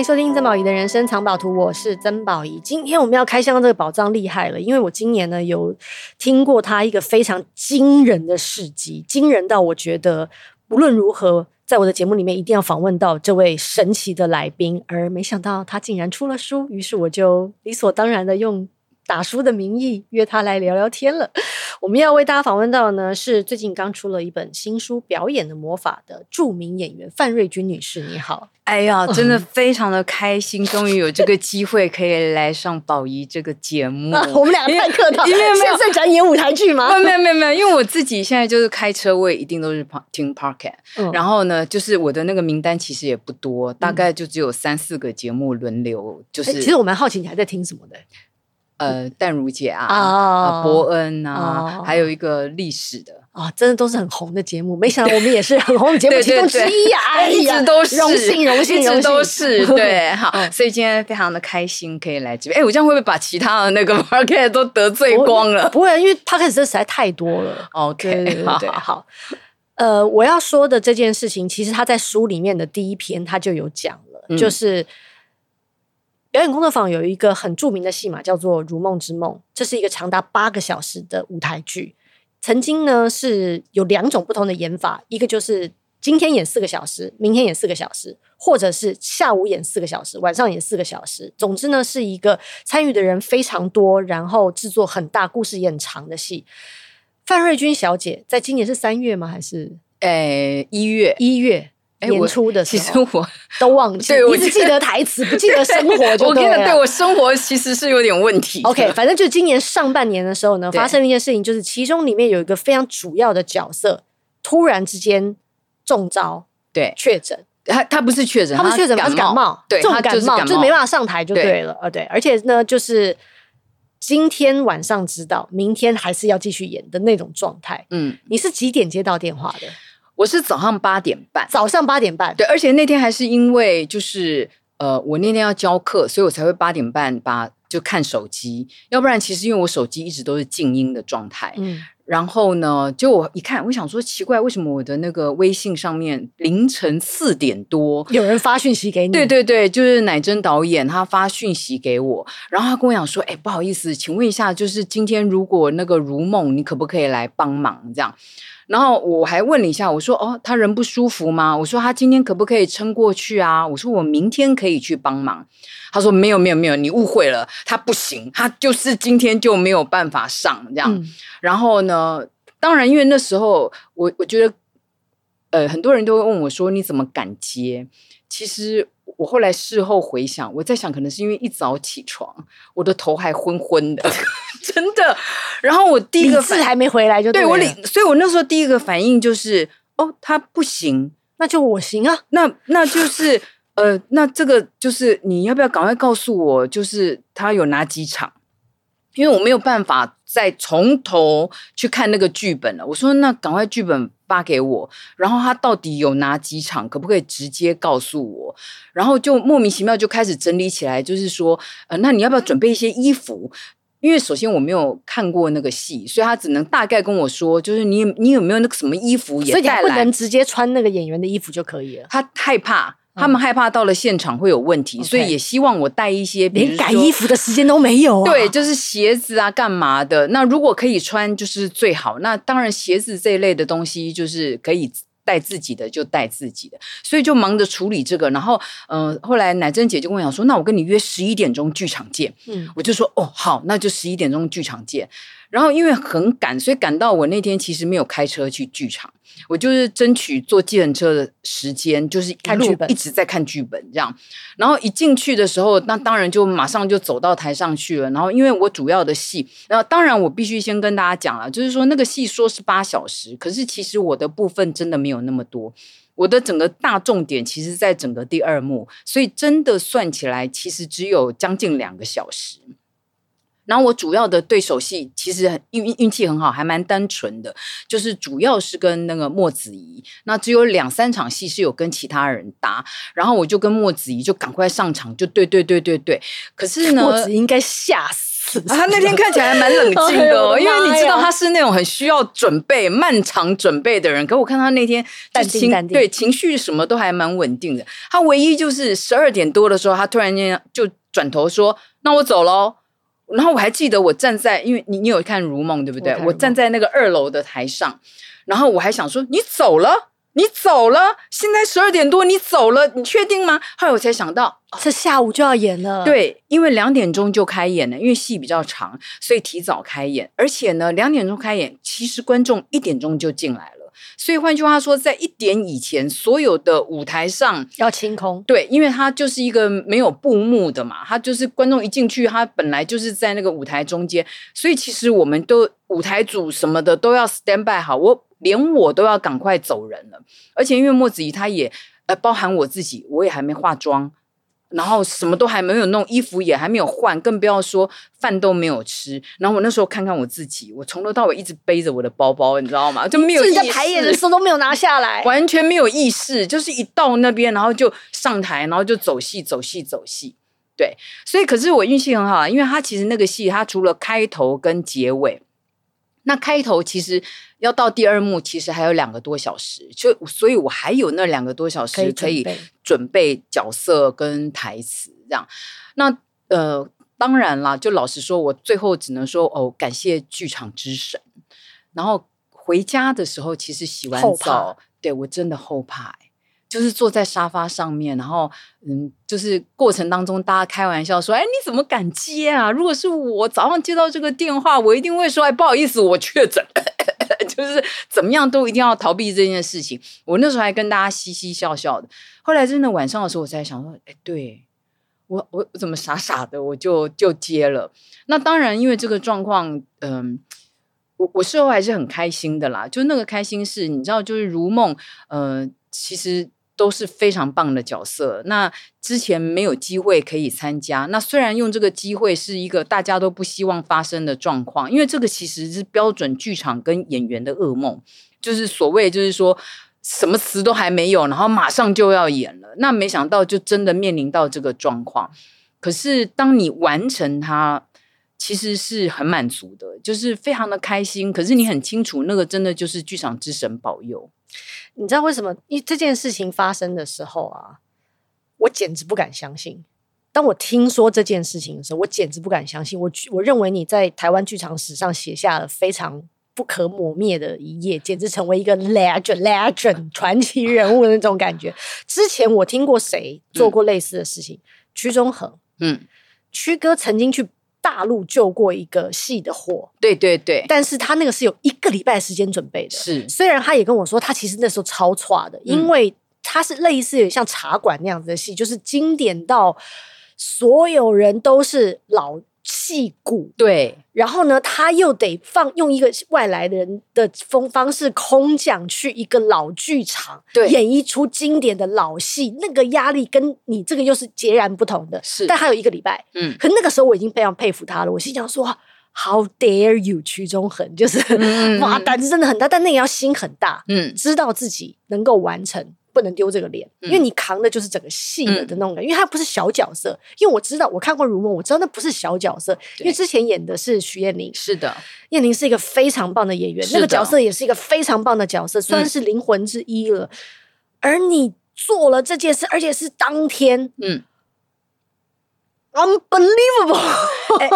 迎收听曾宝仪的人生藏宝图，我是曾宝仪。今天我们要开箱的这个宝藏厉害了，因为我今年呢有听过他一个非常惊人的事迹，惊人到我觉得无论如何，在我的节目里面一定要访问到这位神奇的来宾。而没想到他竟然出了书，于是我就理所当然的用打书的名义约他来聊聊天了。我们要为大家访问到的呢，是最近刚出了一本新书《表演的魔法》的著名演员范瑞君女士。你好，哎呀，真的非常的开心，终于有这个机会可以来上宝仪这个节目。啊、我们两个太客套，因为现在在讲演舞台剧吗？没有没有没有，因为我自己现在就是开车，我也一定都是听嗯。然后呢，就是我的那个名单其实也不多，大概就只有三四个节目轮流。就是、欸、其实我蛮好奇，你还在听什么的？呃，淡如姐啊，啊，伯恩啊，还有一个历史的啊，真的都是很红的节目。没想到我们也是很红的节目 其中之一呀，一直都是荣幸，荣幸，一直都是对。好，所以今天非常的开心可以来这边。哎，我这样会不会把其他的那个 podcast 都得罪光了？不会，因为 podcast 实在太多了。OK，对对对，好。呃，我要说的这件事情，其实他在书里面的第一篇他就有讲了，就是。表演工作坊有一个很著名的戏码，叫做《如梦之梦》，这是一个长达八个小时的舞台剧。曾经呢是有两种不同的演法，一个就是今天演四个小时，明天演四个小时，或者是下午演四个小时，晚上演四个小时。总之呢，是一个参与的人非常多，然后制作很大，故事也很长的戏。范瑞君小姐在今年是三月吗？还是诶一月？一月。演出的时候，其实我 都忘记，对，我只记得台词，不记得生活就对了。我对我生活其实是有点问题。OK，反正就今年上半年的时候呢，发生了一件事情，就是其中里面有一个非常主要的角色，突然之间中招，对，确诊。他他不是确诊，他不是确诊，他是感冒，对，重感冒，就是没办法上台就对了。呃，对，而且呢，就是今天晚上知道，明天还是要继续演的那种状态。嗯，你是几点接到电话的？我是早上八点半，早上八点半，对，而且那天还是因为就是呃，我那天要教课，所以我才会八点半把就看手机，要不然其实因为我手机一直都是静音的状态，嗯，然后呢，就我一看，我想说奇怪，为什么我的那个微信上面凌晨四点多有人发讯息给你？对对对，就是乃真导演他发讯息给我，然后他跟我讲说，哎，不好意思，请问一下，就是今天如果那个如梦，你可不可以来帮忙？这样？然后我还问了一下，我说：“哦，他人不舒服吗？”我说：“他今天可不可以撑过去啊？”我说：“我明天可以去帮忙。”他说：“没有，没有，没有，你误会了，他不行，他就是今天就没有办法上这样。嗯”然后呢，当然，因为那时候我我觉得，呃，很多人都会问我说：“你怎么敢接？”其实。我后来事后回想，我在想，可能是因为一早起床，我的头还昏昏的，真的。然后我第一个字还没回来就对，对我理，所以我那时候第一个反应就是，哦，他不行，那就我行啊。那那就是呃，那这个就是你要不要赶快告诉我，就是他有哪几场？因为我没有办法再从头去看那个剧本了。我说，那赶快剧本。发给我，然后他到底有哪几场？可不可以直接告诉我？然后就莫名其妙就开始整理起来，就是说，呃，那你要不要准备一些衣服？因为首先我没有看过那个戏，所以他只能大概跟我说，就是你你有没有那个什么衣服也带来？所以你不能直接穿那个演员的衣服就可以了。他害怕。他们害怕到了现场会有问题，嗯、所以也希望我带一些，连改衣服的时间都没有啊。对，就是鞋子啊，干嘛的？那如果可以穿，就是最好。那当然，鞋子这一类的东西，就是可以带自己的就带自己的，所以就忙着处理这个。然后，嗯、呃，后来乃珍姐就跟我讲说：“那我跟你约十一点钟剧场见。”嗯，我就说：“哦，好，那就十一点钟剧场见。”然后因为很赶，所以赶到我那天其实没有开车去剧场，我就是争取坐计程车的时间，就是看剧本，一直在看剧本这样。然后一进去的时候，那当然就马上就走到台上去了。然后因为我主要的戏，然后当然我必须先跟大家讲了，就是说那个戏说是八小时，可是其实我的部分真的没有那么多，我的整个大重点其实在整个第二幕，所以真的算起来，其实只有将近两个小时。然后我主要的对手戏其实运运气很好，还蛮单纯的，就是主要是跟那个莫子怡，那只有两三场戏是有跟其他人搭，然后我就跟莫子怡就赶快上场，就对对对对对。可是呢，莫子仪应该吓死。死。他那天看起来还蛮冷静的，哦，因为你知道他是那种很需要准备、漫长准备的人。可我看他那天淡定淡定，对情绪什么都还蛮稳定的。他唯一就是十二点多的时候，他突然间就转头说：“那我走喽。”然后我还记得我站在，因为你你有看《如梦》对不对？我，我站在那个二楼的台上，然后我还想说：“你走了。”你走了，现在十二点多，你走了，你确定吗？后来我才想到，这下午就要演了。对，因为两点钟就开演了，因为戏比较长，所以提早开演。而且呢，两点钟开演，其实观众一点钟就进来了。所以换句话说，在一点以前，所有的舞台上要清空。对，因为它就是一个没有布幕的嘛，它就是观众一进去，它本来就是在那个舞台中间，所以其实我们都舞台组什么的都要 stand by 好。我。连我都要赶快走人了，而且因为莫子怡她也呃，包含我自己，我也还没化妆，然后什么都还没有弄，衣服也还没有换，更不要说饭都没有吃。然后我那时候看看我自己，我从头到尾一直背着我的包包，你知道吗？就没有意识，在排演的时候都没有拿下来，完全没有意识，就是一到那边，然后就上台，然后就走戏，走戏，走戏。对，所以可是我运气很好，因为他其实那个戏，他除了开头跟结尾。那开头其实要到第二幕，其实还有两个多小时，就所以我还有那两个多小时可以准备角色跟台词这样。那呃，当然啦，就老实说，我最后只能说哦，感谢剧场之神。然后回家的时候，其实洗完澡，对我真的后怕欸。就是坐在沙发上面，然后嗯，就是过程当中大家开玩笑说：“哎，你怎么敢接啊？如果是我早上接到这个电话，我一定会说：哎，不好意思，我确诊。” 就是怎么样都一定要逃避这件事情。我那时候还跟大家嘻嘻笑笑的。后来真的晚上的时候，我才想说：“哎，对我我怎么傻傻的我就就接了？”那当然，因为这个状况，嗯，我我事后还是很开心的啦。就那个开心是，你知道，就是如梦，呃，其实。都是非常棒的角色。那之前没有机会可以参加。那虽然用这个机会是一个大家都不希望发生的状况，因为这个其实是标准剧场跟演员的噩梦，就是所谓就是说什么词都还没有，然后马上就要演了。那没想到就真的面临到这个状况。可是当你完成它，其实是很满足的，就是非常的开心。可是你很清楚，那个真的就是剧场之神保佑。你知道为什么？因为这件事情发生的时候啊，我简直不敢相信。当我听说这件事情的时候，我简直不敢相信。我我认为你在台湾剧场史上写下了非常不可磨灭的一页，简直成为一个 legend legend 传奇人物的那种感觉。之前我听过谁做过类似的事情？嗯、屈中恒，嗯，屈哥曾经去。大陆救过一个戏的火，对对对，但是他那个是有一个礼拜时间准备的。是，虽然他也跟我说，他其实那时候超差的，因为他是类似于像茶馆那样子的戏，就是经典到所有人都是老。戏骨。对，然后呢，他又得放用一个外来的人的风方式空降去一个老剧场，对，演一出经典的老戏，那个压力跟你这个又是截然不同的。是，但还有一个礼拜，嗯，可那个时候我已经非常佩服他了。我心想说，How dare you，曲中恒，就是、嗯、哇，胆子真的很大，但那也要心很大，嗯，知道自己能够完成。不能丢这个脸，因为你扛的就是整个戏的的那种感觉，嗯、因为他不是小角色。因为我知道，我看过《如梦》，我知道那不是小角色，因为之前演的是徐燕玲。是的，燕玲是一个非常棒的演员，那个角色也是一个非常棒的角色，虽然是灵魂之一了。嗯、而你做了这件事，而且是当天，嗯。Unbelievable！哎、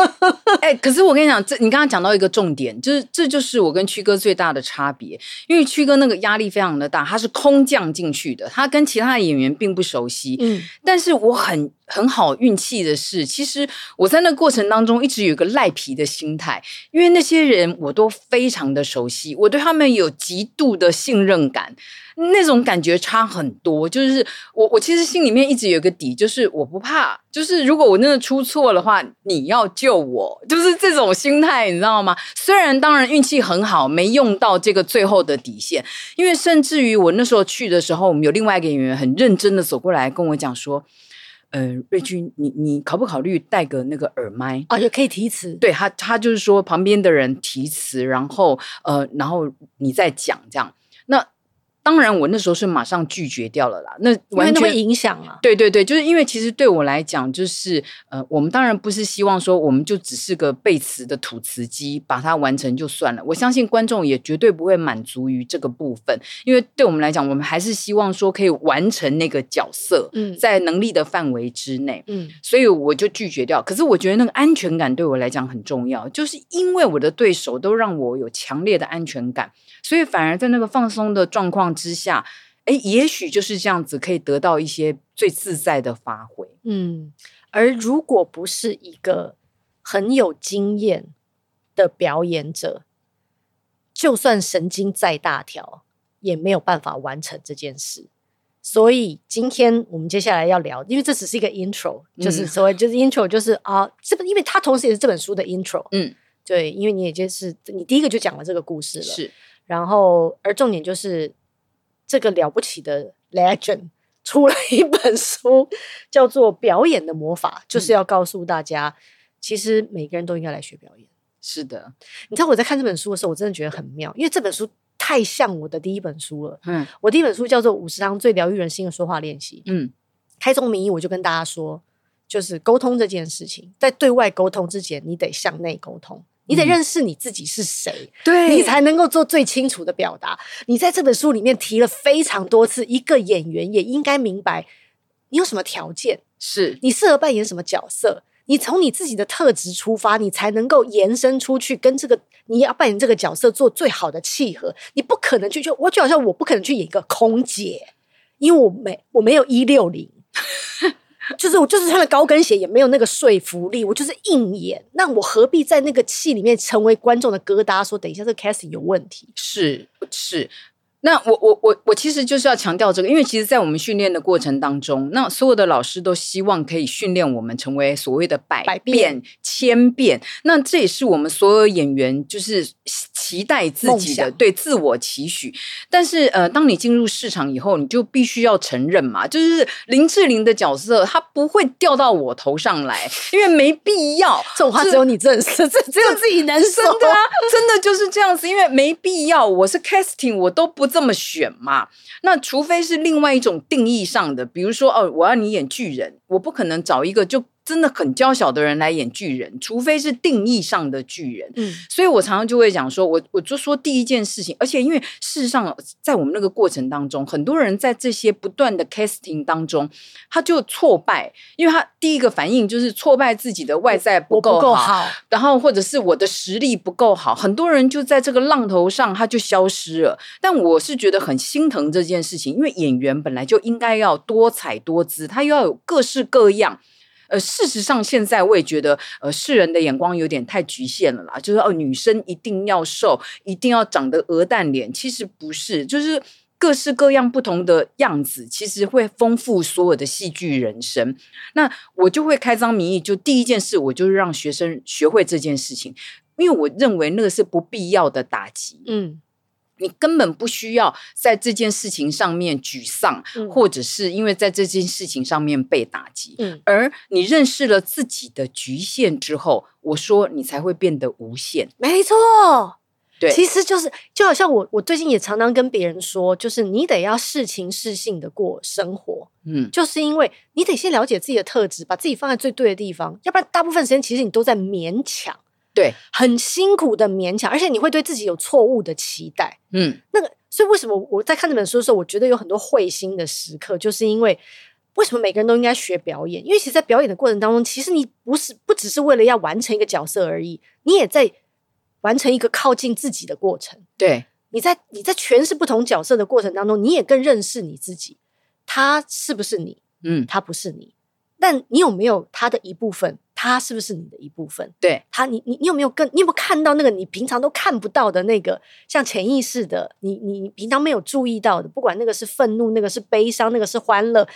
欸欸，可是我跟你讲，这你刚刚讲到一个重点，就是这就是我跟屈哥最大的差别，因为屈哥那个压力非常的大，他是空降进去的，他跟其他的演员并不熟悉，嗯，但是我很。很好运气的是，其实我在那个过程当中一直有一个赖皮的心态，因为那些人我都非常的熟悉，我对他们有极度的信任感，那种感觉差很多。就是我我其实心里面一直有个底，就是我不怕，就是如果我真的出错的话，你要救我，就是这种心态，你知道吗？虽然当然运气很好，没用到这个最后的底线，因为甚至于我那时候去的时候，我们有另外一个演员很认真的走过来跟我讲说。呃，瑞君，你你考不考虑带个那个耳麦啊？也可以提词。对他，他就是说旁边的人提词，然后呃，然后你再讲这样。那当然我那时候是马上拒绝掉了啦。那完全会影响啊。对对对，就是因为其实对我来讲，就是呃，我们当然不是希望说我们就只是个背词的吐词机，把它完成就算了。我相信观众也绝对不会满足于这个部分，因为对我们来讲，我们还是希望说可以完成那个角色，嗯，在能力的范围之内，嗯，所以我就拒绝掉。可是我觉得那个安全感对我来讲很重要，就是因为我的对手都让我有强烈的安全感。所以反而在那个放松的状况之下，哎，也许就是这样子可以得到一些最自在的发挥。嗯，而如果不是一个很有经验的表演者，就算神经再大条，也没有办法完成这件事。所以今天我们接下来要聊，因为这只是一个 intro，就是所谓就是 intro，就是啊，这本因为它同时也是这本书的 intro。嗯，对，因为你也就是你第一个就讲了这个故事了。是。然后，而重点就是这个了不起的 legend 出了一本书，叫做《表演的魔法》，就是要告诉大家，其实每个人都应该来学表演。是的，你知道我在看这本书的时候，我真的觉得很妙，因为这本书太像我的第一本书了。嗯，我第一本书叫做《五十堂最疗愈人心的说话练习》。嗯，开宗明义，我就跟大家说，就是沟通这件事情，在对外沟通之前，你得向内沟通。你得认识你自己是谁，对，你才能够做最清楚的表达。你在这本书里面提了非常多次，一个演员也应该明白你有什么条件，是你适合扮演什么角色。你从你自己的特质出发，你才能够延伸出去，跟这个你要扮演这个角色做最好的契合。你不可能去就我就好像我不可能去演一个空姐，因为我没我没有一六零。就是我就是穿了高跟鞋，也没有那个说服力，我就是硬演。那我何必在那个戏里面成为观众的疙瘩？说等一下这个 casting 有问题，是是。那我我我我其实就是要强调这个，因为其实，在我们训练的过程当中，那所有的老师都希望可以训练我们成为所谓的百变、百变千变。那这也是我们所有演员就是期待自己的对自我期许。但是呃，当你进入市场以后，你就必须要承认嘛，就是林志玲的角色，她不会掉到我头上来，因为没必要。这种话只有你认识，这只有自己能说。真的啊，真的就是这样子，因为没必要。我是 casting，我都不。这么选嘛？那除非是另外一种定义上的，比如说哦，我要你演巨人，我不可能找一个就。真的很娇小的人来演巨人，除非是定义上的巨人。嗯，所以我常常就会讲说，我我就说第一件事情，而且因为事实上，在我们那个过程当中，很多人在这些不断的 casting 当中，他就挫败，因为他第一个反应就是挫败自己的外在不够好，然后或者是我的实力不够好，很多人就在这个浪头上他就消失了。但我是觉得很心疼这件事情，因为演员本来就应该要多彩多姿，他又要有各式各样。呃，事实上，现在我也觉得，呃，世人的眼光有点太局限了啦。就是哦，女生一定要瘦，一定要长得鹅蛋脸，其实不是，就是各式各样不同的样子，其实会丰富所有的戏剧人生。那我就会开张名义，就第一件事，我就是让学生学会这件事情，因为我认为那个是不必要的打击。嗯。你根本不需要在这件事情上面沮丧，嗯、或者是因为在这件事情上面被打击。嗯，而你认识了自己的局限之后，我说你才会变得无限。没错，对，其实就是就好像我，我最近也常常跟别人说，就是你得要适情适性的过生活。嗯，就是因为你得先了解自己的特质，把自己放在最对的地方，要不然大部分时间其实你都在勉强。对，很辛苦的勉强，而且你会对自己有错误的期待。嗯，那个，所以为什么我在看这本书的时候，我觉得有很多会心的时刻，就是因为为什么每个人都应该学表演？因为其实，在表演的过程当中，其实你不是不只是为了要完成一个角色而已，你也在完成一个靠近自己的过程。对，你在你在诠释不同角色的过程当中，你也更认识你自己。他是不是你？嗯，他不是你，但你有没有他的一部分？他是不是你的一部分？对他，你你你有没有跟你有没有看到那个你平常都看不到的那个像潜意识的你你平常没有注意到的，不管那个是愤怒，那个是悲伤，那个是欢乐，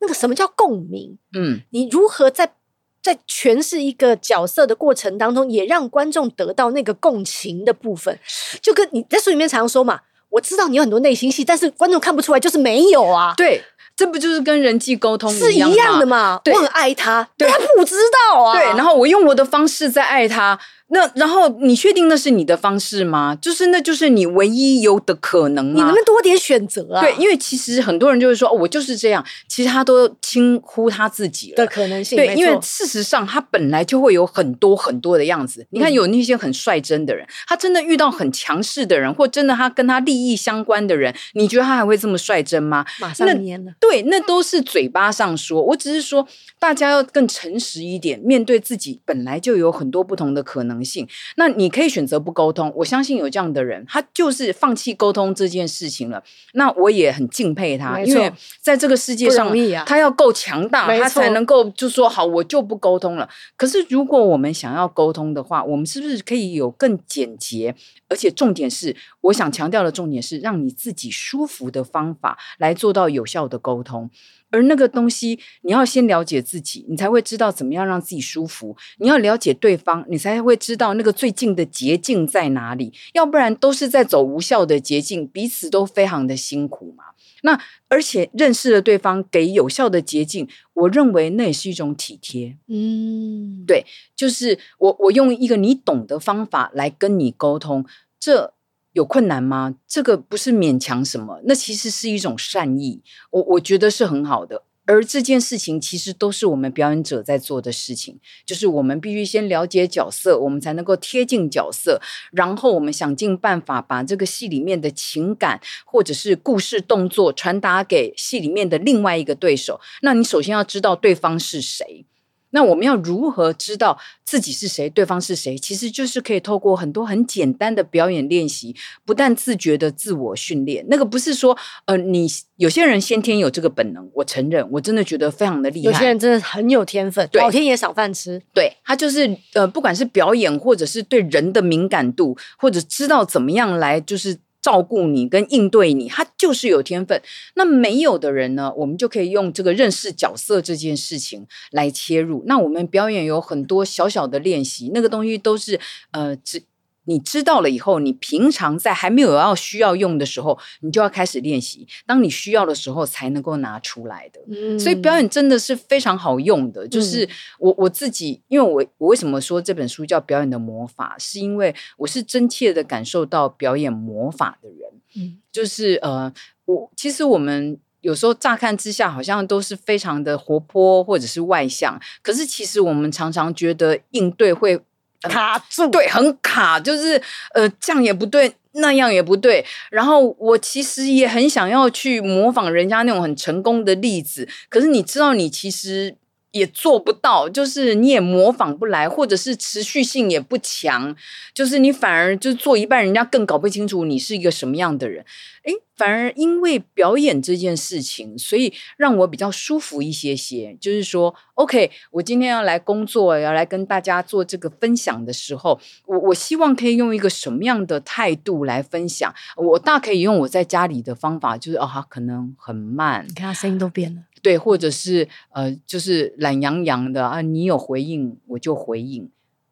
那个什么叫共鸣？嗯，你如何在在诠释一个角色的过程当中，也让观众得到那个共情的部分？就跟你在书里面常说嘛，我知道你有很多内心戏，但是观众看不出来，就是没有啊。对。这不就是跟人际沟通是一样的吗？对，我很爱他，对，他不知道啊。对，然后我用我的方式在爱他，那然后你确定那是你的方式吗？就是那就是你唯一有的可能吗？你能不能多点选择啊？对，因为其实很多人就会说，哦，我就是这样，其实他都轻忽他自己了的可能性。对，因为事实上他本来就会有很多很多的样子。你看，有那些很率真的人，嗯，他真的遇到很强势的人，或真的他跟他利益相关的人，你觉得他还会这么率真吗？马上蔫了。对，那都是嘴巴上说。我只是说，大家要更诚实一点，面对自己本来就有很多不同的可能性。那你可以选择不沟通，我相信有这样的人，他就是放弃沟通这件事情了。那我也很敬佩他，因为在这个世界上，啊、他要够强大，他才能够就说好，我就不沟通了。可是如果我们想要沟通的话，我们是不是可以有更简洁，而且重点是，我想强调的重点是，让你自己舒服的方法来做到有效的沟通。而那个东西，你要先了解自己，你才会知道怎么样让自己舒服。你要了解对方，你才会知道那个最近的捷径在哪里。要不然都是在走无效的捷径，彼此都非常的辛苦嘛。那而且认识了对方，给有效的捷径，我认为那也是一种体贴。嗯，对，就是我我用一个你懂的方法来跟你沟通，这。有困难吗？这个不是勉强什么，那其实是一种善意，我我觉得是很好的。而这件事情其实都是我们表演者在做的事情，就是我们必须先了解角色，我们才能够贴近角色，然后我们想尽办法把这个戏里面的情感或者是故事动作传达给戏里面的另外一个对手。那你首先要知道对方是谁。那我们要如何知道自己是谁，对方是谁？其实就是可以透过很多很简单的表演练习，不但自觉的自我训练。那个不是说，呃，你有些人先天有这个本能，我承认，我真的觉得非常的厉害。有些人真的很有天分，老天爷赏饭吃。对，他就是呃，不管是表演，或者是对人的敏感度，或者知道怎么样来，就是。照顾你跟应对你，他就是有天分。那没有的人呢？我们就可以用这个认识角色这件事情来切入。那我们表演有很多小小的练习，那个东西都是呃，只。你知道了以后，你平常在还没有要需要用的时候，你就要开始练习。当你需要的时候，才能够拿出来的。嗯，所以表演真的是非常好用的。就是我我自己，因为我我为什么说这本书叫《表演的魔法》，是因为我是真切的感受到表演魔法的人。嗯，就是呃，我其实我们有时候乍看之下好像都是非常的活泼或者是外向，可是其实我们常常觉得应对会。卡住，对，很卡，就是呃，这样也不对，那样也不对。然后我其实也很想要去模仿人家那种很成功的例子，可是你知道，你其实也做不到，就是你也模仿不来，或者是持续性也不强，就是你反而就做一半，人家更搞不清楚你是一个什么样的人。诶，反而因为表演这件事情，所以让我比较舒服一些些。就是说，OK，我今天要来工作，要来跟大家做这个分享的时候，我我希望可以用一个什么样的态度来分享？我大可以用我在家里的方法，就是哦，他可能很慢，你看他声音都变了，对，或者是呃，就是懒洋洋的啊，你有回应我就回应，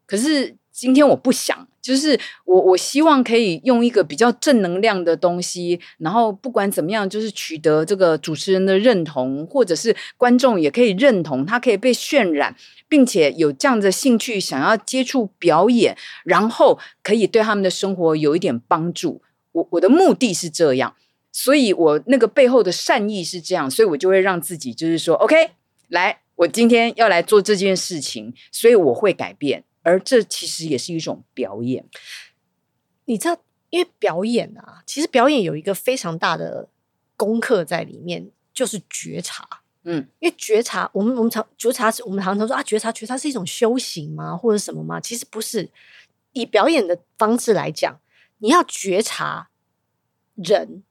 可是。今天我不想，就是我我希望可以用一个比较正能量的东西，然后不管怎么样，就是取得这个主持人的认同，或者是观众也可以认同，他可以被渲染，并且有这样的兴趣想要接触表演，然后可以对他们的生活有一点帮助。我我的目的是这样，所以我那个背后的善意是这样，所以我就会让自己就是说，OK，来，我今天要来做这件事情，所以我会改变。而这其实也是一种表演，你知道，因为表演啊，其实表演有一个非常大的功课在里面，就是觉察。嗯，因为觉察，我们我们常觉察是，我们常常说啊，觉察觉察是一种修行吗，或者什么吗？其实不是。以表演的方式来讲，你要觉察人，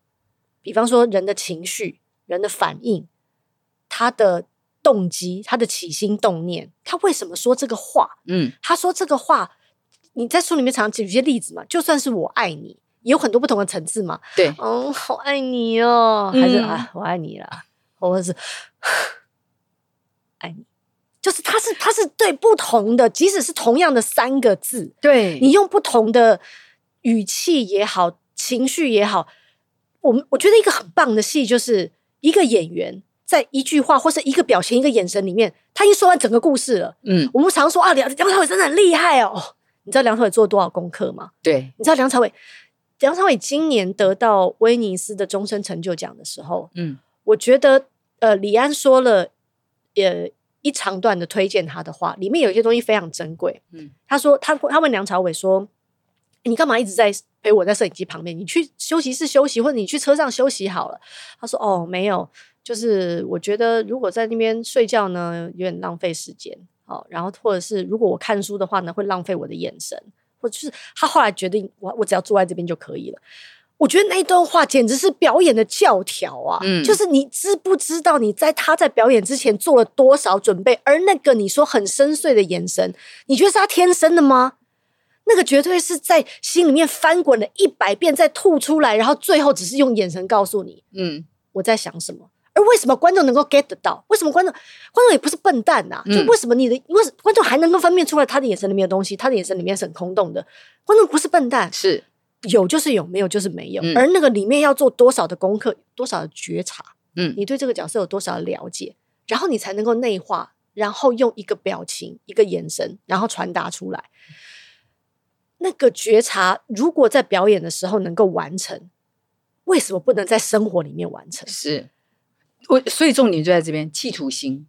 比方说人的情绪、人的反应，他的。动机，他的起心动念，他为什么说这个话？嗯，他说这个话，你在书里面常常举一些例子嘛。就算是我爱你，有很多不同的层次嘛。对，嗯，好爱你哦，还是、嗯、啊，我爱你啦，或者是爱你，就是他是他是对不同的，即使是同样的三个字，对你用不同的语气也好，情绪也好，我们我觉得一个很棒的戏就是一个演员。在一句话或是一个表情、一个眼神里面，他已经说完整个故事了。嗯，我们常说啊，梁梁朝伟真的很厉害哦。你知道梁朝伟做了多少功课吗？对，你知道梁朝伟，梁朝伟今年得到威尼斯的终身成就奖的时候，嗯，我觉得呃，李安说了呃一长段的推荐他的话，里面有一些东西非常珍贵。嗯，他说他他问梁朝伟说：“你干嘛一直在陪我在摄影机旁边？你去休息室休息，或者你去车上休息好了。”他说：“哦，没有，就是我觉得如果在那边睡觉呢，有点浪费时间。”哦，然后或者是如果我看书的话呢，会浪费我的眼神，或者就是他后来决定，我我只要坐在这边就可以了。我觉得那一段话简直是表演的教条啊！嗯，就是你知不知道你在他在表演之前做了多少准备？而那个你说很深邃的眼神，你觉得是他天生的吗？那个绝对是在心里面翻滚了一百遍再吐出来，然后最后只是用眼神告诉你，嗯，我在想什么。而为什么观众能够 get 得到？为什么观众观众也不是笨蛋呐、啊？就为什么你的为什么观众还能够分辨出来他的眼神里面的东西？他的眼神里面是很空洞的。观众不是笨蛋，是有就是有，没有就是没有。嗯、而那个里面要做多少的功课，多少的觉察，嗯，你对这个角色有多少的了解，然后你才能够内化，然后用一个表情、一个眼神，然后传达出来。那个觉察，如果在表演的时候能够完成，为什么不能在生活里面完成？是。我所以重点就在这边，企图心，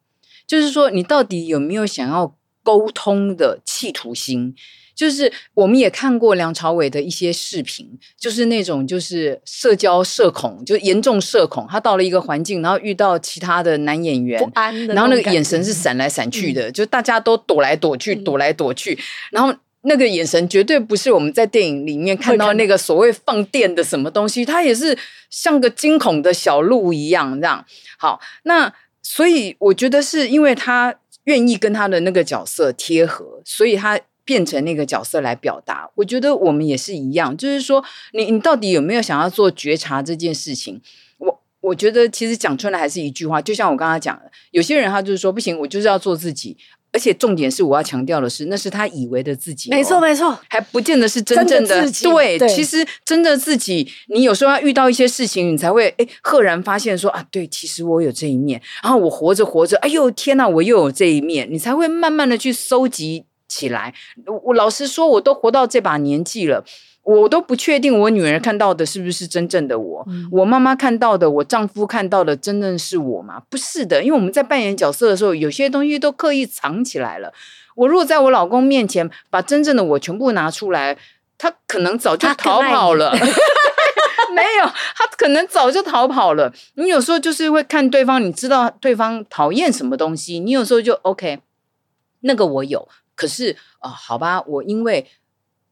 就是说你到底有没有想要沟通的企图心？就是我们也看过梁朝伟的一些视频，就是那种就是社交社恐，就严重社恐。他到了一个环境，然后遇到其他的男演员，然后那个眼神是闪来闪去的，嗯、就大家都躲来躲去，躲来躲去，然后。那个眼神绝对不是我们在电影里面看到那个所谓放电的什么东西，它也是像个惊恐的小鹿一样这样。好，那所以我觉得是因为他愿意跟他的那个角色贴合，所以他变成那个角色来表达。我觉得我们也是一样，就是说你你到底有没有想要做觉察这件事情？我我觉得其实讲出来还是一句话，就像我刚刚讲的，有些人他就是说不行，我就是要做自己。而且重点是，我要强调的是，那是他以为的自己，哦，没错没错，还不见得是真正的，自己。对，对，其实真的自己，你有时候要遇到一些事情，你才会哎，赫然发现说啊，对，其实我有这一面。然后我活着活着，哎呦天哪，我又有这一面，你才会慢慢的去收集起来。我老实说，我都活到这把年纪了。我都不确定我女儿看到的是不是真正的我，嗯、我妈妈看到的，我丈夫看到的，真正是我吗？不是的，因为我们在扮演角色的时候，有些东西都刻意藏起来了。我如果在我老公面前把真正的我全部拿出来，他可能早就逃跑了。没有，他可能早就逃跑了。你有时候就是会看对方，你知道对方讨厌什么东西，你有时候就 OK，那个我有，可是啊、呃，好吧，我因为。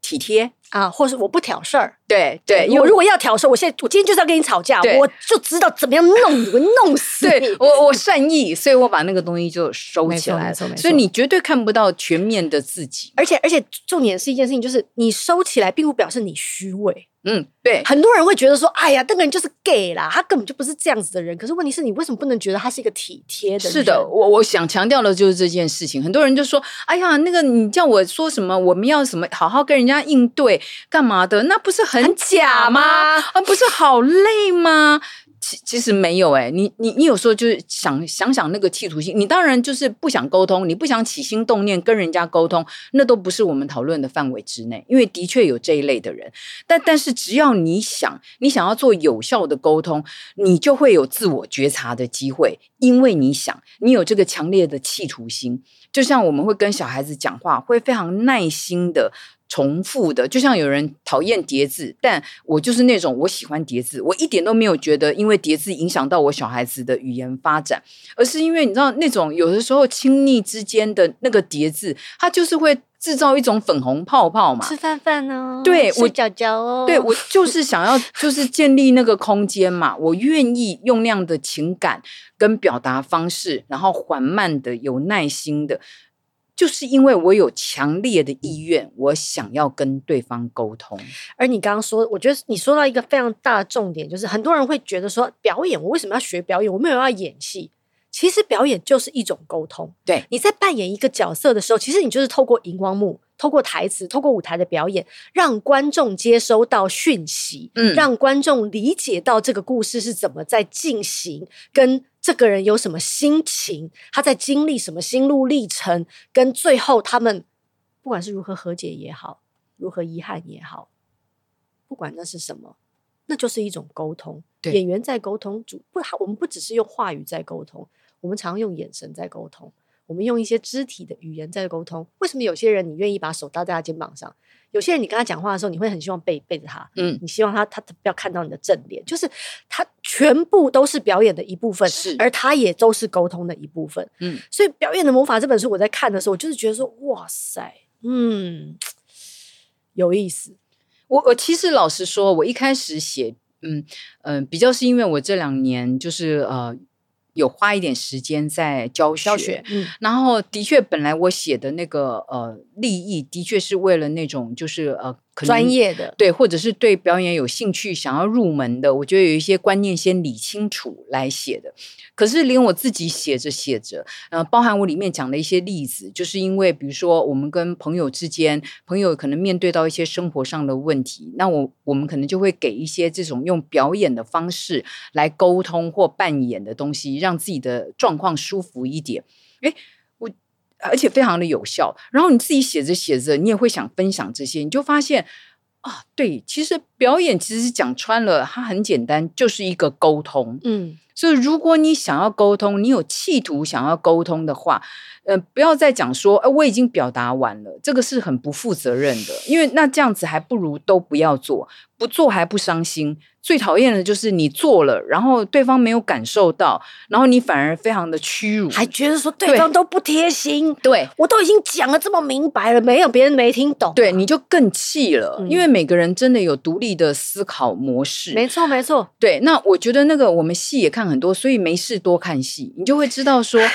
体贴啊，或是我不挑事儿，对对，我如果要挑事儿，我现在我今天就是要跟你吵架，我就知道怎么样弄你，我弄死你。我我善意，所以我把那个东西就收起来了。所以你绝对看不到全面的自己，而且而且重点是一件事情，就是你收起来，并不表示你虚伪。嗯，对，很多人会觉得说，哎呀，那个人就是 gay 啦，他根本就不是这样子的人。可是问题是你为什么不能觉得他是一个体贴的人？是的，我我想强调的就是这件事情。很多人就说，哎呀，那个你叫我说什么，我们要什么，好好跟人家应对，干嘛的？那不是很假吗？啊，不是好累吗？其其实没有哎，你你你有时候就是想想想那个企图心，你当然就是不想沟通，你不想起心动念跟人家沟通，那都不是我们讨论的范围之内。因为的确有这一类的人，但但是只要你想，你想要做有效的沟通，你就会有自我觉察的机会，因为你想，你有这个强烈的企图心，就像我们会跟小孩子讲话，会非常耐心的。重复的，就像有人讨厌叠字，但我就是那种我喜欢叠字，我一点都没有觉得因为叠字影响到我小孩子的语言发展，而是因为你知道那种有的时候亲昵之间的那个叠字，它就是会制造一种粉红泡泡嘛。吃饭饭哦，对，我脚脚哦，对我就是想要就是建立那个空间嘛，我愿意用那样的情感跟表达方式，然后缓慢的、有耐心的。就是因为我有强烈的意愿，我想要跟对方沟通。而你刚刚说，我觉得你说到一个非常大的重点，就是很多人会觉得说，表演，我为什么要学表演？我没有要演戏。其实表演就是一种沟通。对，你在扮演一个角色的时候，其实你就是透过荧光幕、透过台词、透过舞台的表演，让观众接收到讯息，嗯，让观众理解到这个故事是怎么在进行，跟。这个人有什么心情？他在经历什么心路历程？跟最后他们不管是如何和解也好，如何遗憾也好，不管那是什么，那就是一种沟通。对演员在沟通，主不，我们不只是用话语在沟通，我们常用眼神在沟通。我们用一些肢体的语言在沟通。为什么有些人你愿意把手搭在他肩膀上？有些人你跟他讲话的时候，你会很希望背背着他，嗯，你希望他他不要看到你的正脸，就是他全部都是表演的一部分，是，而他也都是沟通的一部分，嗯。所以《表演的魔法》这本书我在看的时候，我就是觉得说，哇塞，嗯，有意思。我我其实老实说，我一开始写，嗯嗯、呃，比较是因为我这两年就是呃。有花一点时间在教学，教学嗯、然后的确，本来我写的那个呃利益，的确是为了那种就是呃。专业的对，或者是对表演有兴趣、想要入门的，我觉得有一些观念先理清楚来写的。可是连我自己写着写着，呃，包含我里面讲的一些例子，就是因为比如说我们跟朋友之间，朋友可能面对到一些生活上的问题，那我我们可能就会给一些这种用表演的方式来沟通或扮演的东西，让自己的状况舒服一点。诶而且非常的有效，然后你自己写着写着，你也会想分享这些，你就发现啊，对，其实表演其实讲穿了，它很简单，就是一个沟通。嗯，所以如果你想要沟通，你有企图想要沟通的话，呃，不要再讲说，哎，我已经表达完了，这个是很不负责任的，因为那这样子还不如都不要做，不做还不伤心。最讨厌的就是你做了，然后对方没有感受到，然后你反而非常的屈辱，还觉得说对方都不贴心。对，我都已经讲了这么明白了，没有别人没听懂，对，你就更气了。嗯，因为每个人真的有独立的思考模式。没错，没错。对，那我觉得那个我们戏也看很多，所以没事多看戏，你就会知道说。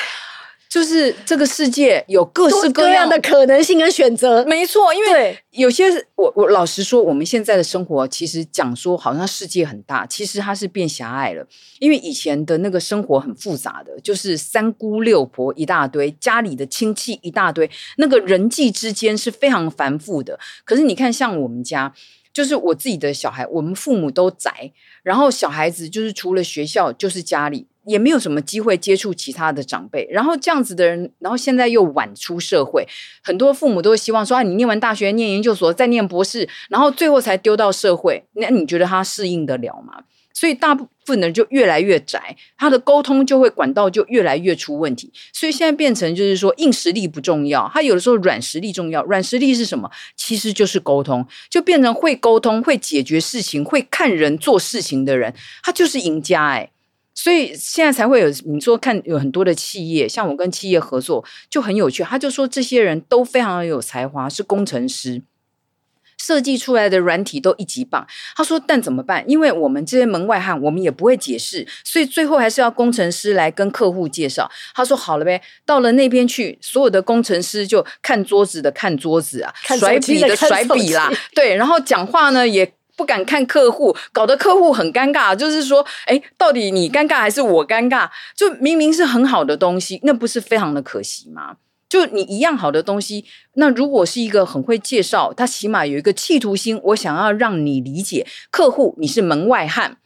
就是这个世界有各式各样，各样的可能性跟选择，没错。因为有些我我老实说，我们现在的生活其实讲说好像世界很大，其实它是变狭隘了。因为以前的那个生活很复杂的，就是三姑六婆一大堆，家里的亲戚一大堆，那个人际之间是非常繁复的。可是你看，像我们家，就是我自己的小孩，我们父母都宅，然后小孩子就是除了学校就是家里。也没有什么机会接触其他的长辈，然后这样子的人，然后现在又晚出社会，很多父母都希望说啊，你念完大学、念研究所、再念博士，然后最后才丢到社会，那你觉得他适应得了吗？所以大部分的人就越来越窄，他的沟通就会管道就越来越出问题。所以现在变成就是说，硬实力不重要，他有的时候软实力重要。软实力是什么？其实就是沟通，就变成会沟通、会解决事情、会看人做事情的人，他就是赢家哎。所以现在才会有你说看有很多的企业，像我跟企业合作就很有趣。他就说这些人都非常的有才华，是工程师，设计出来的软体都一级棒。他说但怎么办？因为我们这些门外汉，我们也不会解释，所以最后还是要工程师来跟客户介绍。他说好了呗，到了那边去，所有的工程师就看桌子的看桌子啊，甩笔的甩笔啦，对，然后讲话呢也。不敢看客户，搞得客户很尴尬。就是说，哎，到底你尴尬还是我尴尬？就明明是很好的东西，那不是非常的可惜吗？就你一样好的东西，那如果是一个很会介绍，他起码有一个企图心，我想要让你理解客户，你是门外汉。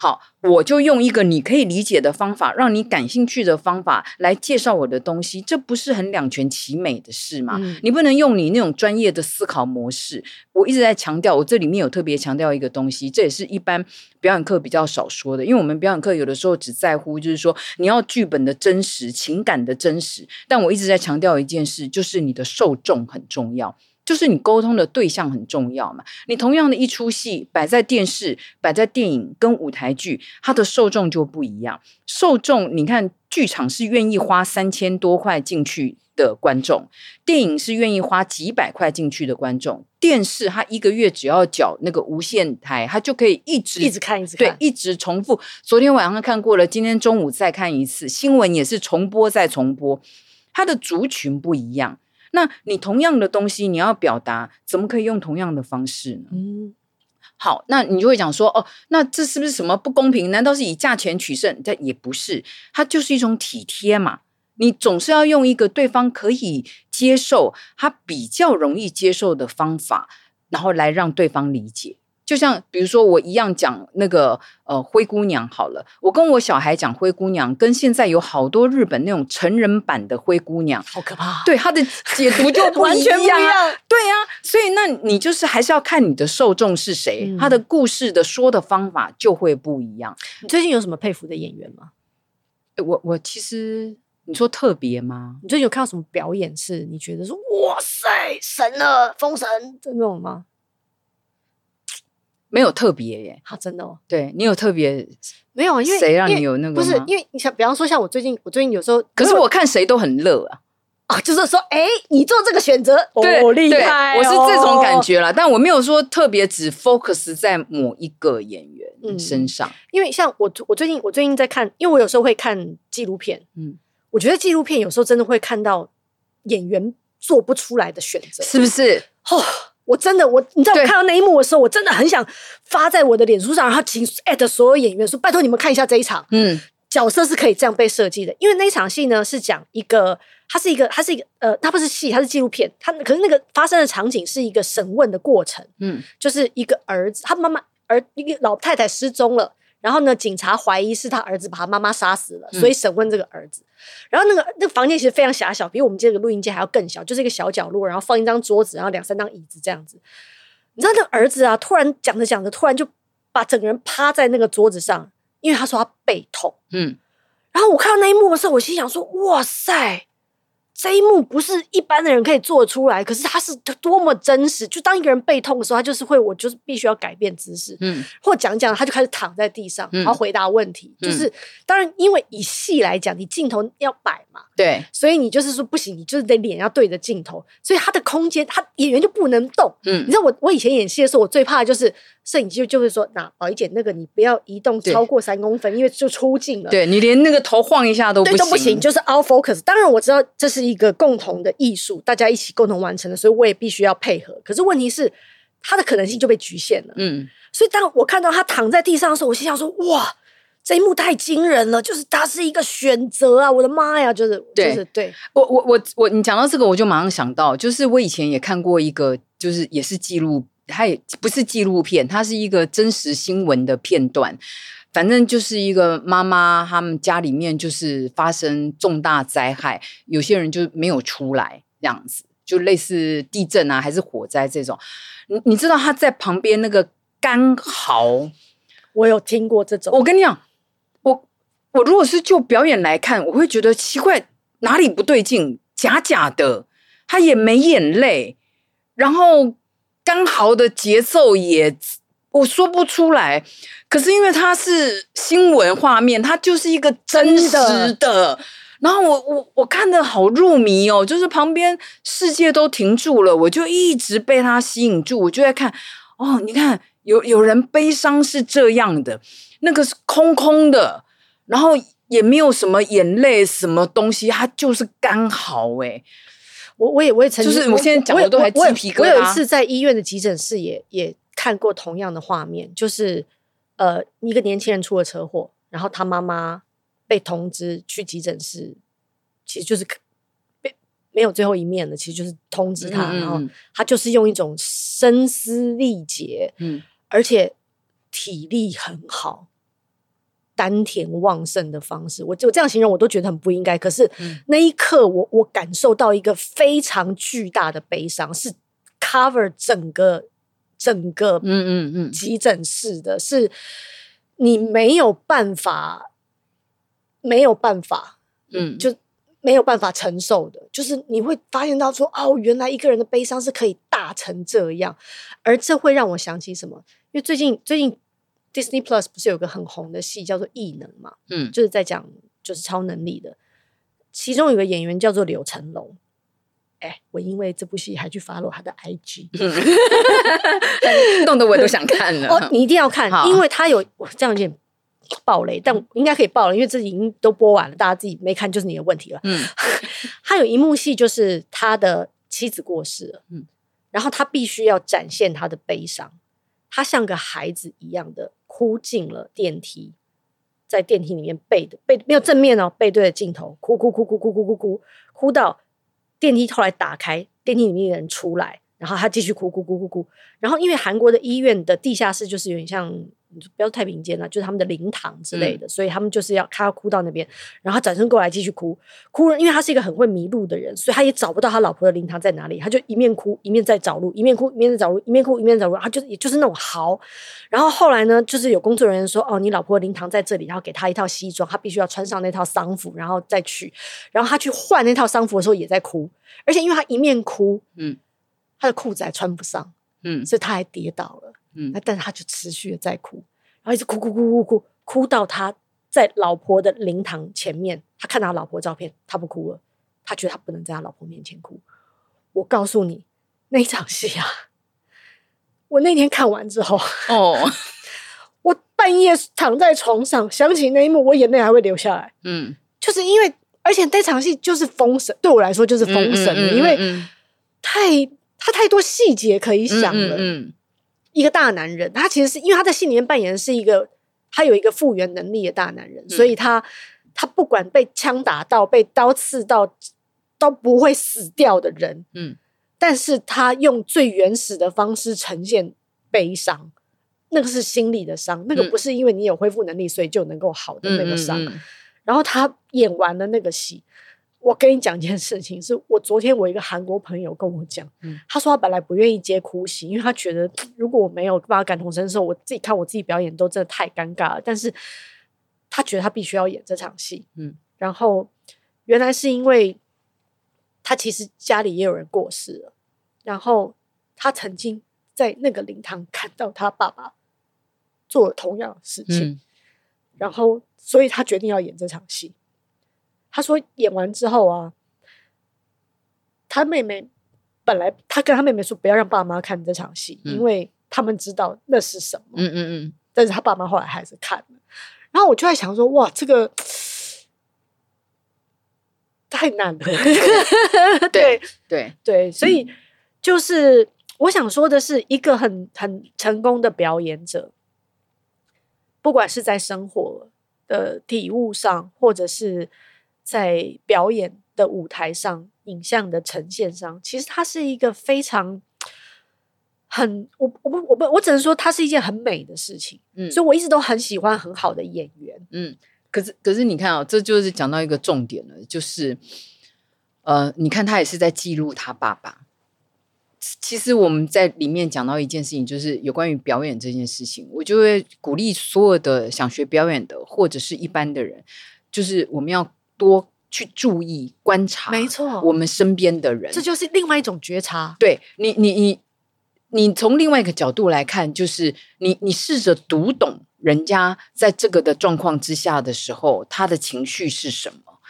好，我就用一个你可以理解的方法，让你感兴趣的方法来介绍我的东西，这不是很两全其美的事吗？嗯、你不能用你那种专业的思考模式。我一直在强调，我这里面有特别强调一个东西，这也是一般表演课比较少说的，因为我们表演课有的时候只在乎就是说你要剧本的真实、情感的真实，但我一直在强调一件事，就是你的受众很重要。就是你沟通的对象很重要嘛？你同样的一出戏摆在电视、摆在电影跟舞台剧，它的受众就不一样。受众，你看剧场是愿意花三千多块进去的观众，电影是愿意花几百块进去的观众，电视它一个月只要缴那个无线台，它就可以一直一直看，一直看，对，一直重复。昨天晚上看过了，今天中午再看一次，新闻也是重播再重播，它的族群不一样。那你同样的东西，你要表达，怎么可以用同样的方式呢？嗯，好，那你就会讲说，哦，那这是不是什么不公平？难道是以价钱取胜？这也不是，它就是一种体贴嘛。你总是要用一个对方可以接受、他比较容易接受的方法，然后来让对方理解。就像比如说我一样讲那个呃灰姑娘好了，我跟我小孩讲灰姑娘，跟现在有好多日本那种成人版的灰姑娘，好可怕。对他的解读就 完全不一样。对呀、啊，所以那你就是还是要看你的受众是谁，他、嗯、的故事的说的方法就会不一样。你最近有什么佩服的演员吗？我我其实你说特别吗？你最近有看到什么表演是你觉得说哇塞神了封神那种吗？没有特别耶，好、啊、真的哦。对你有特别没有？因为谁让你有那个？不是因为你想，比方说像我最近，我最近有时候，可是我看谁都很乐啊。啊，就是说，哎，你做这个选择，对，哦、厉害、哦，我是这种感觉啦。但我没有说特别只 focus 在某一个演员身上，嗯、因为像我，我最近我最近在看，因为我有时候会看纪录片，嗯，我觉得纪录片有时候真的会看到演员做不出来的选择，是不是？哦。我真的，我你知道我看到那一幕的时候，我真的很想发在我的脸书上，然后请艾特所有演员说：“拜托你们看一下这一场，嗯，角色是可以这样被设计的。因为那一场戏呢，是讲一个，它是一个，它是一个，呃，它不是戏，它是纪录片。它可是那个发生的场景是一个审问的过程，嗯，就是一个儿子，他妈妈儿一个老太太失踪了。”然后呢，警察怀疑是他儿子把他妈妈杀死了，所以审问这个儿子。嗯、然后那个那个房间其实非常狭小，比我们这个录音间还要更小，就是一个小角落，然后放一张桌子，然后两三张椅子这样子。你知道那个儿子啊，突然讲着讲着，突然就把整个人趴在那个桌子上，因为他说他背痛。嗯，然后我看到那一幕的时候，我心想说：哇塞！这一幕不是一般的人可以做出来，可是他是多么真实。就当一个人背痛的时候，他就是会，我就是必须要改变姿势，嗯，或讲讲，他就开始躺在地上，然后回答问题。嗯、就是当然，因为以戏来讲，你镜头要摆嘛，对，所以你就是说不行，你就是得脸要对着镜头，所以他的空间，他演员就不能动。嗯，你知道我我以前演戏的时候，我最怕的就是摄影机就就会说，那宝仪姐，那个你不要移动超过三公分，因为就出镜了。对，你连那个头晃一下都不行，都不行，就是 out focus。当然我知道这是。一个共同的艺术，大家一起共同完成的，所以我也必须要配合。可是问题是，他的可能性就被局限了。嗯，所以当我看到他躺在地上的时候，我心想说：“哇，这一幕太惊人了！就是它是一个选择啊！我的妈呀！就是对就是对我我我我，你讲到这个，我就马上想到，就是我以前也看过一个，就是也是记录，它也不是纪录片，它是一个真实新闻的片段。”反正就是一个妈妈，他们家里面就是发生重大灾害，有些人就没有出来，这样子就类似地震啊，还是火灾这种。你你知道他在旁边那个干嚎，我有听过这种。我跟你讲，我我如果是就表演来看，我会觉得奇怪，哪里不对劲？假假的，他也没眼泪，然后刚好的节奏也。我说不出来，可是因为它是新闻画面，它就是一个真实的。的然后我我我看的好入迷哦，就是旁边世界都停住了，我就一直被它吸引住，我就在看。哦，你看，有有人悲伤是这样的，那个是空空的，然后也没有什么眼泪，什么东西，它就是刚好。哎，我我也我也曾经，就是我现在讲的都还鸡皮疙瘩。我有一次在医院的急诊室也也。看过同样的画面，就是呃，一个年轻人出了车祸，然后他妈妈被通知去急诊室，其实就是被没有最后一面了，其实就是通知他，然后他就是用一种声嘶力竭，嗯，而且体力很好、丹田旺盛的方式，我就这样形容，我都觉得很不应该。可是那一刻我，我我感受到一个非常巨大的悲伤，是 cover 整个。整个嗯嗯嗯急诊室的是你没有办法，没有办法，嗯，就没有办法承受的。就是你会发现到说，哦，原来一个人的悲伤是可以大成这样，而这会让我想起什么？因为最近最近 Disney Plus 不是有个很红的戏叫做《异能》嘛，嗯，就是在讲就是超能力的，其中有个演员叫做柳成龙。哎、欸，我因为这部戏还去 follow 他的 IG，弄得我都想看了。哦，你一定要看，因为他有我这样有点暴雷，但应该可以爆了，因为这已经都播完了，大家自己没看就是你的问题了。嗯，他有一幕戏就是他的妻子过世了，嗯，然后他必须要展现他的悲伤，他像个孩子一样的哭进了电梯，在电梯里面背的背没有正面哦，背对着镜头哭哭哭哭哭哭哭哭哭到。电梯后来打开，电梯里面的人出来，然后他继续哭哭哭哭哭，然后因为韩国的医院的地下室就是有点像。不要太平间了，就是他们的灵堂之类的，嗯、所以他们就是要他要哭到那边，然后转身过来继续哭，哭了，因为他是一个很会迷路的人，所以他也找不到他老婆的灵堂在哪里，他就一面哭一面在找路，一面哭一面在找路，一面哭一面在找路，他就也就是那种嚎。然后后来呢，就是有工作人员说，哦，你老婆的灵堂在这里，然后给他一套西装，他必须要穿上那套丧服，然后再去，然后他去换那套丧服的时候也在哭，而且因为他一面哭，嗯，他的裤子还穿不上，嗯，所以他还跌倒了。嗯，但是他就持续的在哭，然后一直哭哭哭哭哭，哭到他在老婆的灵堂前面，他看到他老婆照片，他不哭了，他觉得他不能在他老婆面前哭。我告诉你，那一场戏啊，我那天看完之后，哦，我半夜躺在床上，想起那一幕，我眼泪还会流下来。嗯，就是因为，而且那场戏就是封神，对我来说就是封神，嗯嗯嗯嗯，因为太他太多细节可以想了。嗯，嗯，嗯。一个大男人，他其实是因为他在戏里面扮演的是一个他有一个复原能力的大男人，嗯、所以他他不管被枪打到、被刀刺到都不会死掉的人。嗯，但是他用最原始的方式呈现悲伤，那个是心理的伤，那个不是因为你有恢复能力所以就能够好的那个伤。嗯嗯嗯、然后他演完了那个戏。我跟你讲一件事情，是我昨天我一个韩国朋友跟我讲，嗯、他说他本来不愿意接哭戏，因为他觉得如果我没有办法感同身受，我自己看我自己表演都真的太尴尬了。但是他觉得他必须要演这场戏，嗯，然后原来是因为他其实家里也有人过世了，然后他曾经在那个灵堂看到他爸爸做了同样的事情，嗯、然后所以他决定要演这场戏。他说演完之后啊，他妹妹本来他跟他妹妹说不要让爸妈看这场戏，嗯、因为他们知道那是什么。嗯嗯嗯。但是他爸妈后来还是看了。然后我就在想说，哇，这个太难了。对对对，对，所以就是我想说的是，一个很很成功的表演者，不管是在生活的体悟上，或者是。在表演的舞台上，影像的呈现上，其实它是一个非常很我我不我不我只能说，它是一件很美的事情。嗯，所以我一直都很喜欢很好的演员。嗯，可是可是你看啊、哦，这就是讲到一个重点了，就是呃，你看他也是在记录他爸爸。其实我们在里面讲到一件事情，就是有关于表演这件事情，我就会鼓励所有的想学表演的或者是一般的人，就是我们要。多去注意观察，没错，我们身边的人，这就是另外一种觉察。对你，你，你，你从另外一个角度来看，就是你，你试着读懂人家在这个的状况之下的时候，他的情绪是什么，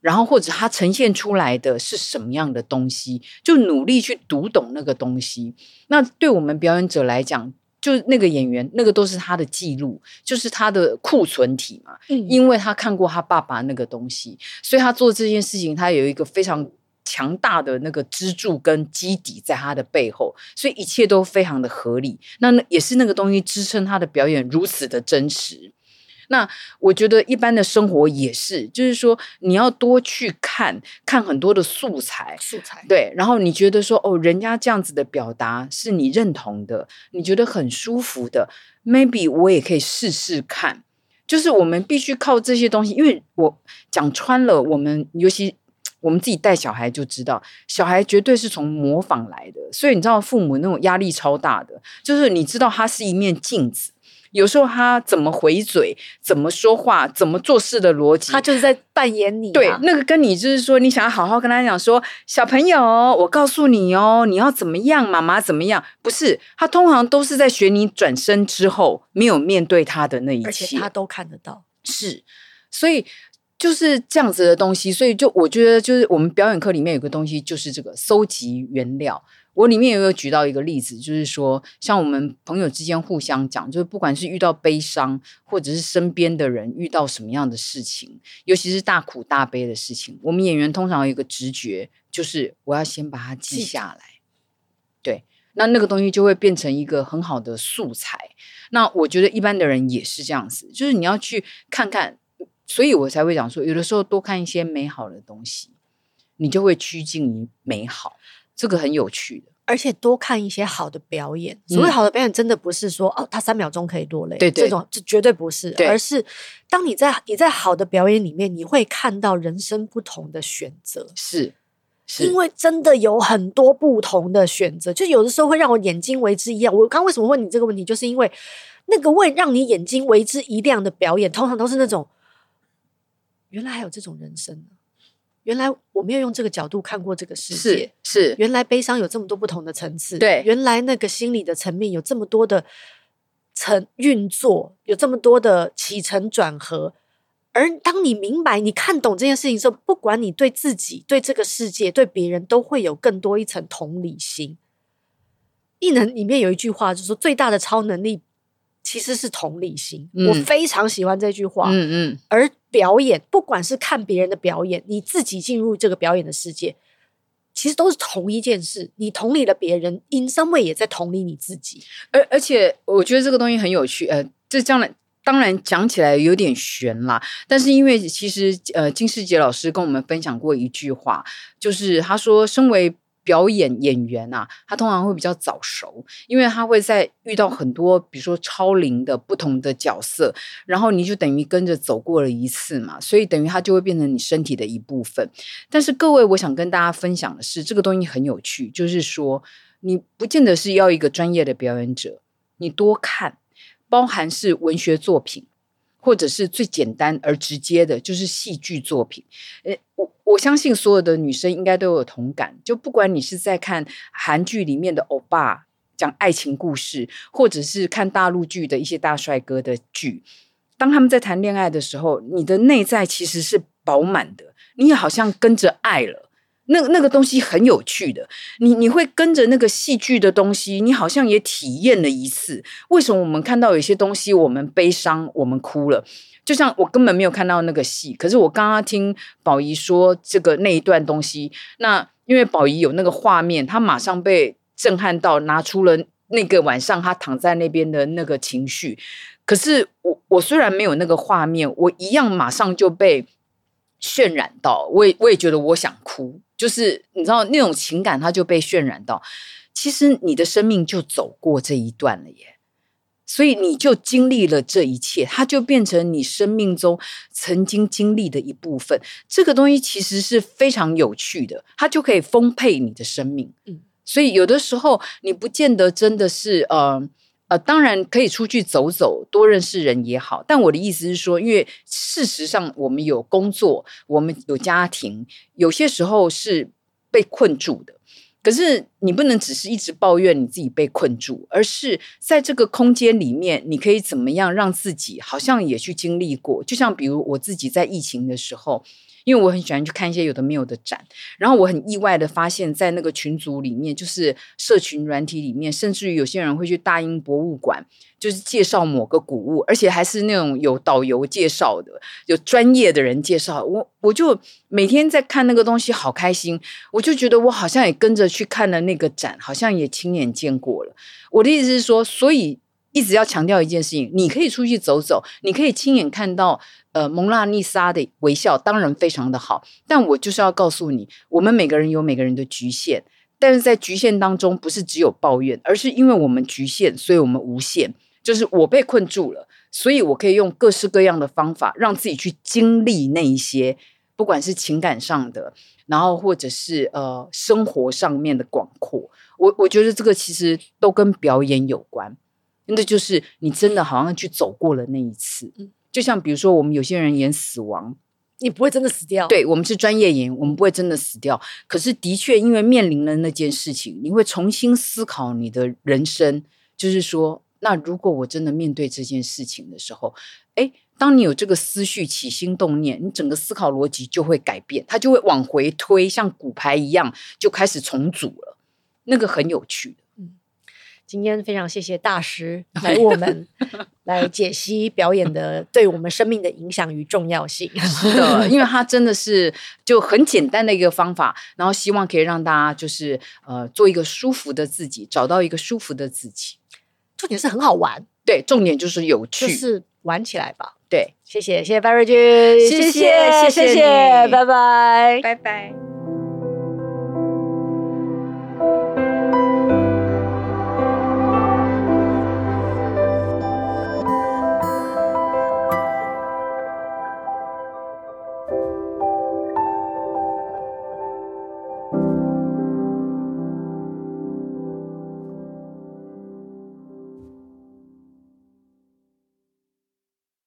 然后或者他呈现出来的是什么样的东西，就努力去读懂那个东西。那对我们表演者来讲，就那个演员，那个都是他的记录，就是他的库存体嘛。嗯，因为他看过他爸爸那个东西，所以他做这件事情，他有一个非常强大的那个支柱跟基底在他的背后，所以一切都非常的合理。那那也是那个东西支撑他的表演如此的真实。那我觉得一般的生活也是，就是说你要多去看看很多的素材，素材对，然后你觉得说哦，人家这样子的表达是你认同的，你觉得很舒服的，maybe 我也可以试试看。就是我们必须靠这些东西，因为我讲穿了，我们尤其我们自己带小孩就知道，小孩绝对是从模仿来的，所以你知道父母那种压力超大的，就是你知道他是一面镜子。有时候他怎么回嘴，怎么说话，怎么做事的逻辑，他就是在扮演你啊。对，那个跟你就是说，你想要好好跟他讲说，小朋友，我告诉你哦，你要怎么样，妈妈怎么样？不是，他通常都是在学你转身之后没有面对他的那一切，而且他都看得到。是，所以就是这样子的东西。所以就我觉得，就是我们表演课里面有个东西，就是这个搜集原料。我里面也有举到一个例子，就是说，像我们朋友之间互相讲，就是不管是遇到悲伤，或者是身边的人遇到什么样的事情，尤其是大苦大悲的事情，我们演员通常有一个直觉，就是我要先把它记下来。对，那那个东西就会变成一个很好的素材。那我觉得一般的人也是这样子，就是你要去看看，所以我才会讲说，有的时候多看一些美好的东西，你就会趋近于美好。这个很有趣的，而且多看一些好的表演。所谓好的表演，真的不是说、嗯、哦，他三秒钟可以落泪，对对，这种这绝对不是，而是当你在你在好的表演里面，你会看到人生不同的选择。是。是因为真的有很多不同的选择，就有的时候会让我眼睛为之一亮。我刚刚为什么问你这个问题，就是因为那个为让你眼睛为之一亮的表演，通常都是那种原来还有这种人生，原来我没有用这个角度看过这个世界，是，是原来悲伤有这么多不同的层次，对，原来那个心理的层面有这么多的层运作，有这么多的起承转合。而当你明白、你看懂这件事情之后，不管你对自己、对这个世界、对别人，都会有更多一层同理心。异能里面有一句话，就是说最大的超能力其实是同理心。嗯、我非常喜欢这句话。嗯嗯。而表演，不管是看别人的表演，你自己进入这个表演的世界，其实都是同一件事。你同理了别人，in some way 也在同理你自己。而而且，我觉得这个东西很有趣。呃，这将来。当然讲起来有点悬啦，但是因为其实呃金世杰老师跟我们分享过一句话，就是他说，身为表演演员啊，他通常会比较早熟，因为他会在遇到很多比如说超龄的不同的角色，然后你就等于跟着走过了一次嘛，所以等于他就会变成你身体的一部分。但是各位，我想跟大家分享的是，这个东西很有趣，就是说你不见得是要一个专业的表演者，你多看。包含是文学作品，或者是最简单而直接的，就是戏剧作品。诶，我我相信所有的女生应该都有同感。就不管你是在看韩剧里面的欧巴讲爱情故事，或者是看大陆剧的一些大帅哥的剧，当他们在谈恋爱的时候，你的内在其实是饱满的，你也好像跟着爱了。那那个东西很有趣的，你你会跟着那个戏剧的东西，你好像也体验了一次。为什么我们看到有些东西，我们悲伤，我们哭了？就像我根本没有看到那个戏，可是我刚刚听宝仪说这个那一段东西，那因为宝仪有那个画面，他马上被震撼到，拿出了那个晚上他躺在那边的那个情绪。可是我我虽然没有那个画面，我一样马上就被渲染到，我也我也觉得我想哭。就是你知道那种情感，它就被渲染到。其实你的生命就走过这一段了耶，所以你就经历了这一切，它就变成你生命中曾经经历的一部分。这个东西其实是非常有趣的，它就可以丰沛你的生命。嗯，所以有的时候你不见得真的是呃。呃，当然可以出去走走，多认识人也好。但我的意思是说，因为事实上我们有工作，我们有家庭，有些时候是被困住的。可是你不能只是一直抱怨你自己被困住，而是在这个空间里面，你可以怎么样让自己好像也去经历过。就像比如我自己在疫情的时候。因为我很喜欢去看一些有的没有的展，然后我很意外的发现，在那个群组里面，就是社群软体里面，甚至于有些人会去大英博物馆，就是介绍某个古物，而且还是那种有导游介绍的，有专业的人介绍。我我就每天在看那个东西，好开心，我就觉得我好像也跟着去看了那个展，好像也亲眼见过了。我的意思是说，所以一直要强调一件事情：你可以出去走走，你可以亲眼看到。呃，蒙娜丽莎的微笑当然非常的好，但我就是要告诉你，我们每个人有每个人的局限，但是在局限当中，不是只有抱怨，而是因为我们局限，所以我们无限。就是我被困住了，所以我可以用各式各样的方法，让自己去经历那一些，不管是情感上的，然后或者是呃生活上面的广阔。我我觉得这个其实都跟表演有关，那就是你真的好像去走过了那一次。就像比如说，我们有些人演死亡，你不会真的死掉。对，我们是专业演员，我们不会真的死掉。可是的确，因为面临了那件事情，你会重新思考你的人生。就是说，那如果我真的面对这件事情的时候，哎，当你有这个思绪起心动念，你整个思考逻辑就会改变，它就会往回推，像骨牌一样就开始重组了。那个很有趣。今天非常谢谢大师 来我们来解析表演的对我们生命的影响与重要性。是的，因为它真的是就很简单的一个方法，然后希望可以让大家就是呃做一个舒服的自己，找到一个舒服的自己。重点是很好玩，对，重点就是有趣，就是玩起来吧。对，谢谢谢谢白瑞君，谢谢谢谢，谢谢，拜拜，拜拜。